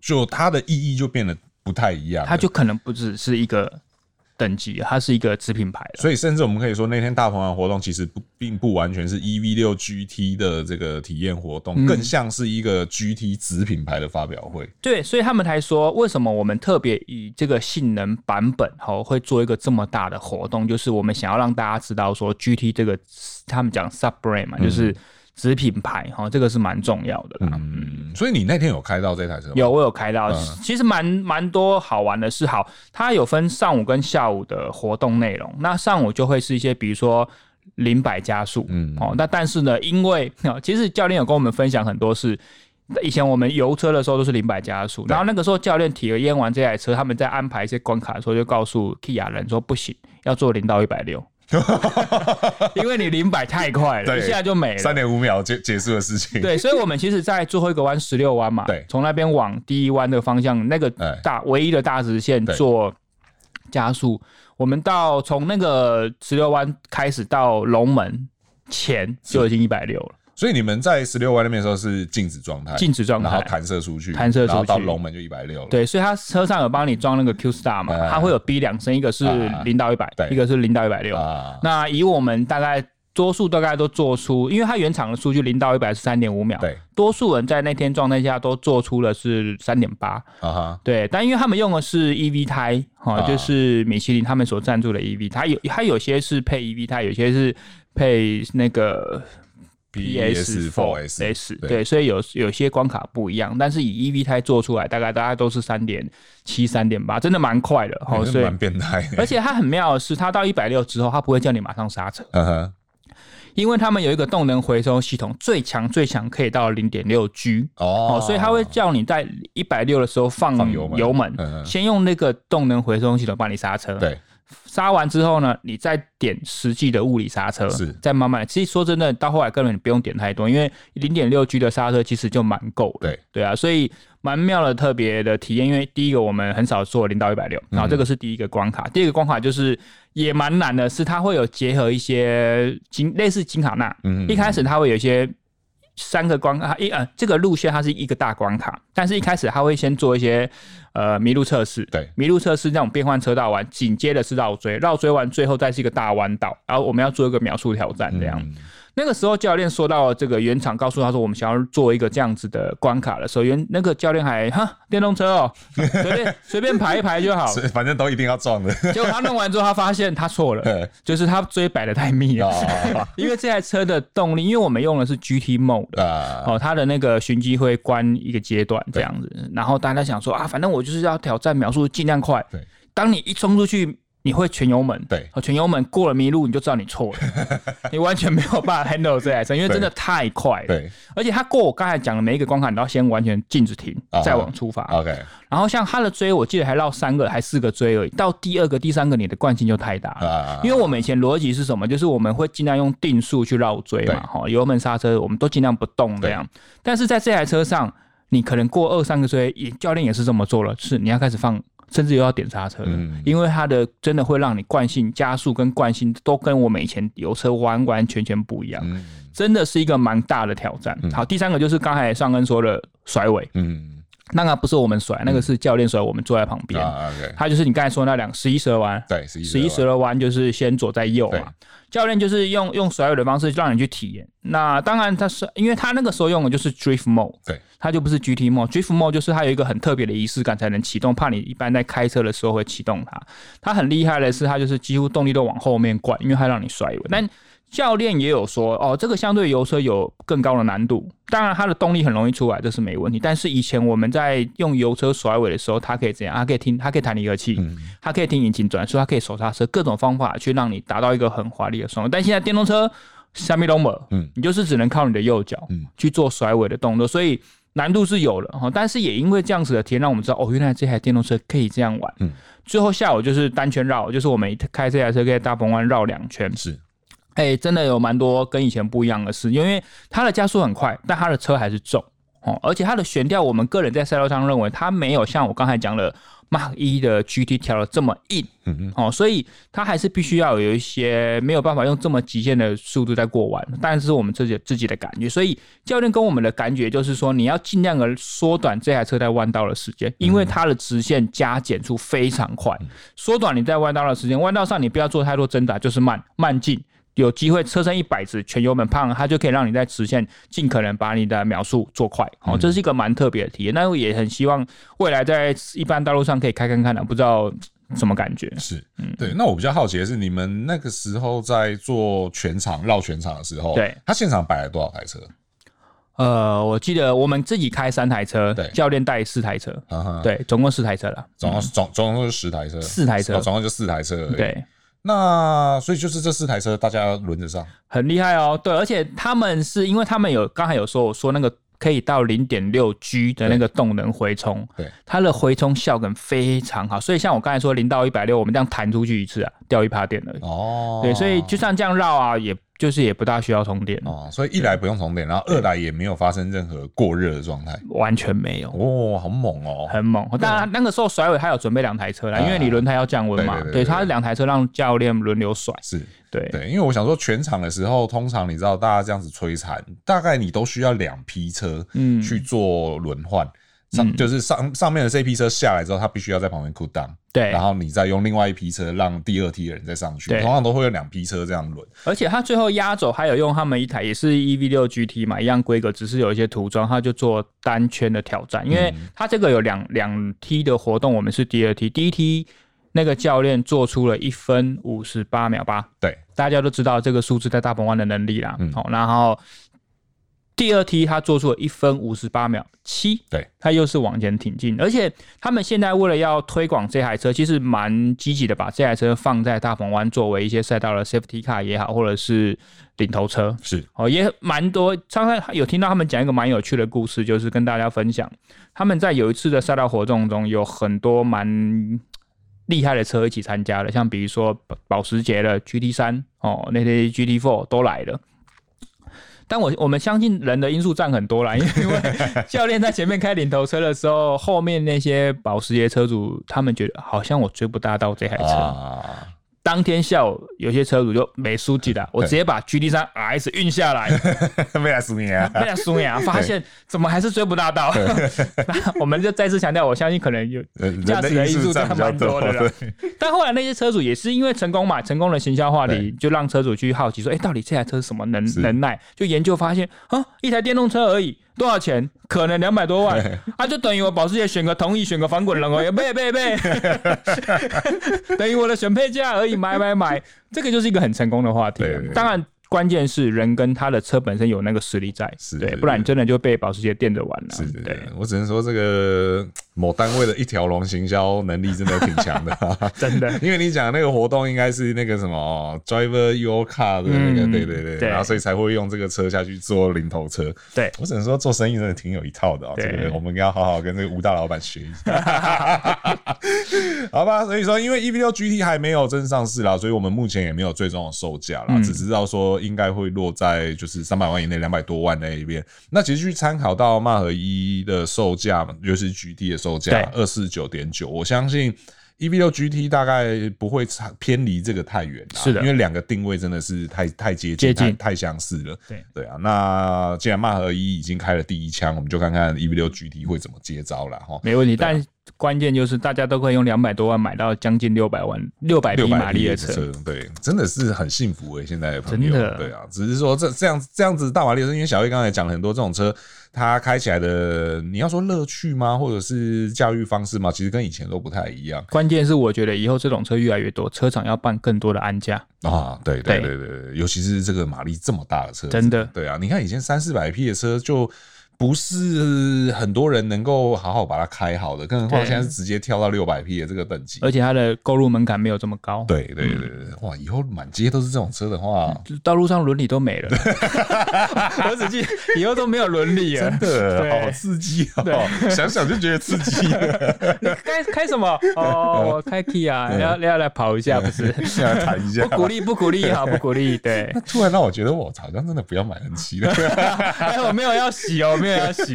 [SPEAKER 1] 就它的意义就变得。不太一样，
[SPEAKER 2] 它就可能不只是一个等级，它是一个子品牌。
[SPEAKER 1] 所以，甚至我们可以说，那天大鹏湾活动其实不并不完全是 EV 六 GT 的这个体验活动，更像是一个 GT 子品牌的发表会。嗯。
[SPEAKER 2] 对，所以他们才说，为什么我们特别以这个性能版本吼会做一个这么大的活动，就是我们想要让大家知道说，GT 这个他们讲 sub brand 嘛，就是。子品牌哈，这个是蛮重要的啦。
[SPEAKER 1] 嗯，所以你那天有开到这台车吗？
[SPEAKER 2] 有，我有开到。嗯、其实蛮蛮多好玩的是，好，它有分上午跟下午的活动内容。那上午就会是一些，比如说零百加速，嗯，哦，那但是呢，因为其实教练有跟我们分享很多是，以前我们油车的时候都是零百加速，然后那个时候教练体验完这台车，他们在安排一些关卡的时候，就告诉 Kia 人说不行，要做零到一百六。[LAUGHS] 因为你零百太快了，一下就没了，
[SPEAKER 1] 三点五秒就结束的事情。
[SPEAKER 2] 对，所以我们其实，在最后一个弯十六弯嘛，对，从那边往第一弯的方向，那个大唯一的大直线做加速，我们到从那个十六弯开始到龙门前就已经一百六了。
[SPEAKER 1] 所以你们在十六弯那边的时候是静止状态，
[SPEAKER 2] 静止状态，
[SPEAKER 1] 然后弹射出去，
[SPEAKER 2] 弹射出去，
[SPEAKER 1] 然后到龙门就一百六了。
[SPEAKER 2] 对，所以他车上有帮你装那个 Q Star 嘛，它会有 B 两声，一个是零到一百，一个是零到一百六。那以我们大概多数大概都做出，因为它原厂的数据零到一百是三点五秒，对，多数人在那天状态下都做出了是三点八。啊哈对，但因为他们用的是 EV 胎，哈，就是米其林他们所赞助的 EV，它有它有些是配 EV 胎，有些是配那个。PS4S 对，所以有有些关卡不一样，但是以 EV 胎做出来，大概大家都是三点七、三点八，真的蛮快的，[LAUGHS] 哦，所以
[SPEAKER 1] 蛮变态。
[SPEAKER 2] 而且它很妙的是，它到一百六之后，它不会叫你马上刹车，嗯哼，因为他们有一个动能回收系统，最强最强可以到零点六 G 哦，所以它会叫你在一百六的时候放油门，油门，先用那个动能回收系统帮你刹车，对。刹完之后呢，你再点实际的物理刹车，是再慢慢。其实说真的，到后来根本你不用点太多，因为零点六 G 的刹车其实就蛮够的。对对啊，所以蛮妙的特别的体验。因为第一个我们很少做零到一百六，然后这个是第一个关卡。嗯、第二个关卡就是也蛮难的，是它会有结合一些金类似金卡纳。嗯，一开始它会有一些。三个关卡，一呃，这个路线它是一个大关卡，但是一开始它会先做一些呃麋鹿测试，对，麋鹿测试那种变换车道完，紧接着是绕追，绕追完最后再是一个大弯道，然后我们要做一个秒速挑战这样。嗯那个时候教练说到这个原厂告诉他说，我们想要做一个这样子的关卡的时候，原那个教练还哈电动车哦，[LAUGHS] 随便随便排一排就好，
[SPEAKER 1] 反正都一定要撞的。
[SPEAKER 2] 结果他弄完之后，他发现他错了，[LAUGHS] 就是他追摆的太密了，[LAUGHS] 因为这台车的动力，因为我们用的是 GT Mode 哦，它的那个循迹会关一个阶段这样子，然后大家想说啊，反正我就是要挑战秒速尽量快，对，当你一冲出去。你会全油门，对，全油门过了迷路，你就知道你错了，[LAUGHS] 你完全没有办法 handle 这台车，因为真的太快了。对，而且它过我刚才讲的每一个关卡，你都要先完全静止停，再往出发。OK。然后像它的追，我记得还绕三个还四个追而已，到第二个、第三个，你的惯性就太大了。因为我们以前逻辑是什么？就是我们会尽量用定速去绕追嘛，哈，油门刹车我们都尽量不动这样。但是在这台车上，你可能过二三个追，也教练也是这么做了，是你要开始放。甚至又要点刹车，嗯，因为它的真的会让你惯性加速跟惯性都跟我们以前油车完完全全不一样，嗯，真的是一个蛮大的挑战。好，第三个就是刚才上恩说的甩尾，嗯。那个不是我们甩，那个是教练甩，我们坐在旁边。他就是你刚才说那两十一十二弯，对，十一十二弯就是先左再右嘛。教练就是用用甩尾的方式让你去体验。那当然他是因为他那个时候用的就是 drift mode，对，他就不是 GT mode。drift mode 就是它有一个很特别的仪式感才能启动，怕你一般在开车的时候会启动它。它很厉害的是，它就是几乎动力都往后面灌，因为它让你甩尾。但教练也有说，哦，这个相对油车有更高的难度。当然，它的动力很容易出来，这是没问题。但是以前我们在用油车甩尾的时候，它可以怎样？它可以听，它可以弹离合器，它可以听引擎转速，它可以手刹车，各种方法去让你达到一个很华丽的双。但现在电动车，什么都没，嗯，你就是只能靠你的右脚，去做甩尾的动作。所以难度是有了哈，但是也因为这样子的体验，让我们知道哦，原来这台电动车可以这样玩。嗯，最后下午就是单圈绕，就是我们开这台车可以在大鹏湾绕两圈。
[SPEAKER 1] 是，
[SPEAKER 2] 哎、欸，真的有蛮多跟以前不一样的事，因为它的加速很快，但它的车还是重哦，而且它的悬吊，我们个人在赛道上认为它没有像我刚才讲的。Mark 一的 GT 调的这么硬，嗯嗯，哦，所以它还是必须要有一些没有办法用这么极限的速度在过弯，但是我们自己自己的感觉，所以教练跟我们的感觉就是说，你要尽量的缩短这台车在弯道的时间，因为它的直线加减速非常快，缩短你在弯道的时间，弯道上你不要做太多挣扎，就是慢慢进。有机会车身一百直，全油门胖，它就可以让你在直线尽可能把你的秒速做快。哦，这是一个蛮特别的体验。那我也很希望未来在一般道路上可以开看看的，不知道什么感觉。
[SPEAKER 1] 是，嗯，对。那我比较好奇的是，你们那个时候在做全场绕全场的时候，
[SPEAKER 2] 对，
[SPEAKER 1] 他现场摆了多少台车？
[SPEAKER 2] 呃，我记得我们自己开三台车，
[SPEAKER 1] 对，
[SPEAKER 2] 教练带四台车，对，总共四台车了。
[SPEAKER 1] 总共总总共是十台车，
[SPEAKER 2] 四台车，
[SPEAKER 1] 总共就四台车。
[SPEAKER 2] 对。
[SPEAKER 1] 那所以就是这四台车，大家轮着上，
[SPEAKER 2] 很厉害哦。对，而且他们是因为他们有刚才有说，我说那个可以到零点六 G 的那个动能回冲，
[SPEAKER 1] 对，
[SPEAKER 2] 它的回冲效果非常好。所以像我刚才说零到一百六，我们这样弹出去一次啊，掉一趴电而已。哦，对，所以就算这样绕啊，也。就是也不大需要充电。
[SPEAKER 1] 哦，所以一来不用充电，然后二来也没有发生任何过热的状态，
[SPEAKER 2] 完全没有。
[SPEAKER 1] 哦，好猛哦，
[SPEAKER 2] 很猛。当然那个时候甩尾他有准备两台车啦，因为你轮胎要降温嘛，对，他两台车让教练轮流甩，
[SPEAKER 1] 是。
[SPEAKER 2] 对。
[SPEAKER 1] 对，因为我想说全场的时候，通常你知道大家这样子摧残，大概你都需要两批车嗯。去做轮换。上就是上上面的这批车下来之后，他必须要在旁边 cool down，
[SPEAKER 2] 对，
[SPEAKER 1] 然后你再用另外一批车让第二梯的人再上去，通常都会有两批车这样轮。
[SPEAKER 2] 而且他最后压轴还有用他们一台也是 EV 六 GT 嘛，一样规格，只是有一些涂装，他就做单圈的挑战，因为他这个有两两梯的活动，我们是第二梯，第一梯那个教练做出了一分五十八秒八，
[SPEAKER 1] 对，
[SPEAKER 2] 大家都知道这个数字在大鹏湾的能力啦，好，然后。第二梯他做出了一分五十八秒七，
[SPEAKER 1] 对，
[SPEAKER 2] 他又是往前挺进，而且他们现在为了要推广这台车，其实蛮积极的，把这台车放在大鹏湾作为一些赛道的 safety car 也好，或者是领头车，
[SPEAKER 1] 是
[SPEAKER 2] 哦，也蛮多。刚才有听到他们讲一个蛮有趣的故事，就是跟大家分享，他们在有一次的赛道活动中，有很多蛮厉害的车一起参加了，像比如说保时捷的 GT 三哦，那些 GT Four 都来了。但我我们相信人的因素占很多啦，[LAUGHS] 因为教练在前面开领头车的时候，后面那些保时捷车主他们觉得好像我追不大到这台车。啊当天下午，有些车主就没书记了，我直接把 GT 三 RS 运下来，[LAUGHS]
[SPEAKER 1] 没来输你啊，
[SPEAKER 2] 没来输你啊，发现怎么还是追不大到，[LAUGHS] 那我们就再次强调，我相信可能有驾驶的因素占蛮多的了。[LAUGHS] 但后来那些车主也是因为成功嘛，成功的行销话题，就让车主去好奇说，哎，到底这台车是什么能能耐？就研究发现啊，一台电动车而已。多少钱？可能两百多万，他、啊、就等于我保时捷选个同意，选个翻滚轮而已，背背背，[LAUGHS] 等于我的选配价而已，买买买，这个就是一个很成功的话题。当然。关键是人跟他的车本身有那个实力在，是对，不然你真的就被保时捷垫着玩了。是的，对，
[SPEAKER 1] 我只能说这个某单位的一条龙行销能力真的挺强的，[LAUGHS]
[SPEAKER 2] 真的。[LAUGHS]
[SPEAKER 1] 因为你讲那个活动应该是那个什么 Driver Your Car 的那个，对对对，然后所以才会用这个车下去做零头车。
[SPEAKER 2] 对，
[SPEAKER 1] 我只能说做生意真的挺有一套的啊，这个我们要好好跟这个吴大老板学一下，[LAUGHS] 好吧？所以说，因为 EV6 GT 还没有真上市啦，所以我们目前也没有最终的售价啦，只知道说。应该会落在就是三百万以内，两百多万那一边。那其实去参考到迈和一的售价嘛，尤其是 GT 的售价二四九点九，我相信 EV 六 GT 大概不会差偏离这个太远，
[SPEAKER 2] 是的，
[SPEAKER 1] 因为两个定位真的是太太接近，
[SPEAKER 2] 接近
[SPEAKER 1] 太太相似了。
[SPEAKER 2] 对
[SPEAKER 1] 对啊，那既然迈和一已经开了第一枪，我们就看看 EV 六 GT 会怎么接招了哈。
[SPEAKER 2] 没问题，但。关键就是大家都可以用两百多万买到将近六百万六百匹马力的车，
[SPEAKER 1] 对，真的是很幸福诶、欸。现在的朋友，
[SPEAKER 2] 真的
[SPEAKER 1] 对啊，只是说这这样这样子大马力的车，因为小魏刚才讲了很多这种车，它开起来的，你要说乐趣吗？或者是驾驭方式吗？其实跟以前都不太一样。
[SPEAKER 2] 关键是我觉得以后这种车越来越多，车厂要办更多的安家
[SPEAKER 1] 啊，对对对对，对，尤其是这个马力这么大的车，
[SPEAKER 2] 真的，
[SPEAKER 1] 对啊，你看以前三四百匹的车就。不是很多人能够好好把它开好的，更何况现在是直接跳到六百匹的这个等级，
[SPEAKER 2] 而且它的购入门槛没有这么高。
[SPEAKER 1] 对对对对，哇，以后满街都是这种车的话，就 [LAUGHS]
[SPEAKER 2] 道路上伦理都没了。[LAUGHS] 我只记以后都没有伦理了，
[SPEAKER 1] 真的好刺激啊！想想就觉得刺激。[LAUGHS]
[SPEAKER 2] 开开什么？哦，我开 Kia，要要来跑一下，不是？
[SPEAKER 1] 要来谈一下。
[SPEAKER 2] 不鼓励，不鼓励，好，不鼓励。对。
[SPEAKER 1] 那突然让我觉得，我好像真的不要买 N7 了。
[SPEAKER 2] 哎，我没有要洗哦，没有要洗。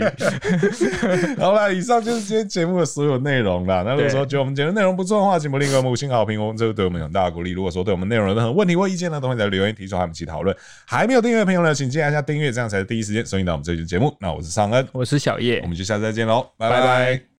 [SPEAKER 2] [LAUGHS]
[SPEAKER 1] 好了，以上就是今天节目的所有内容了。那如果说觉得我们节目内容不错的话，请不吝给我们五星好评哦，这个对我们有很大的鼓励。如果说对我们内容有任何问题或意见呢，都会在留言提出，和我们一起讨论。还没有订阅的朋友呢，请记得按下订阅，这样才是第一时间收听到我们这期节目。那我是尚恩，
[SPEAKER 2] 我是小叶，
[SPEAKER 1] 我们就下次再见喽，拜拜。拜拜。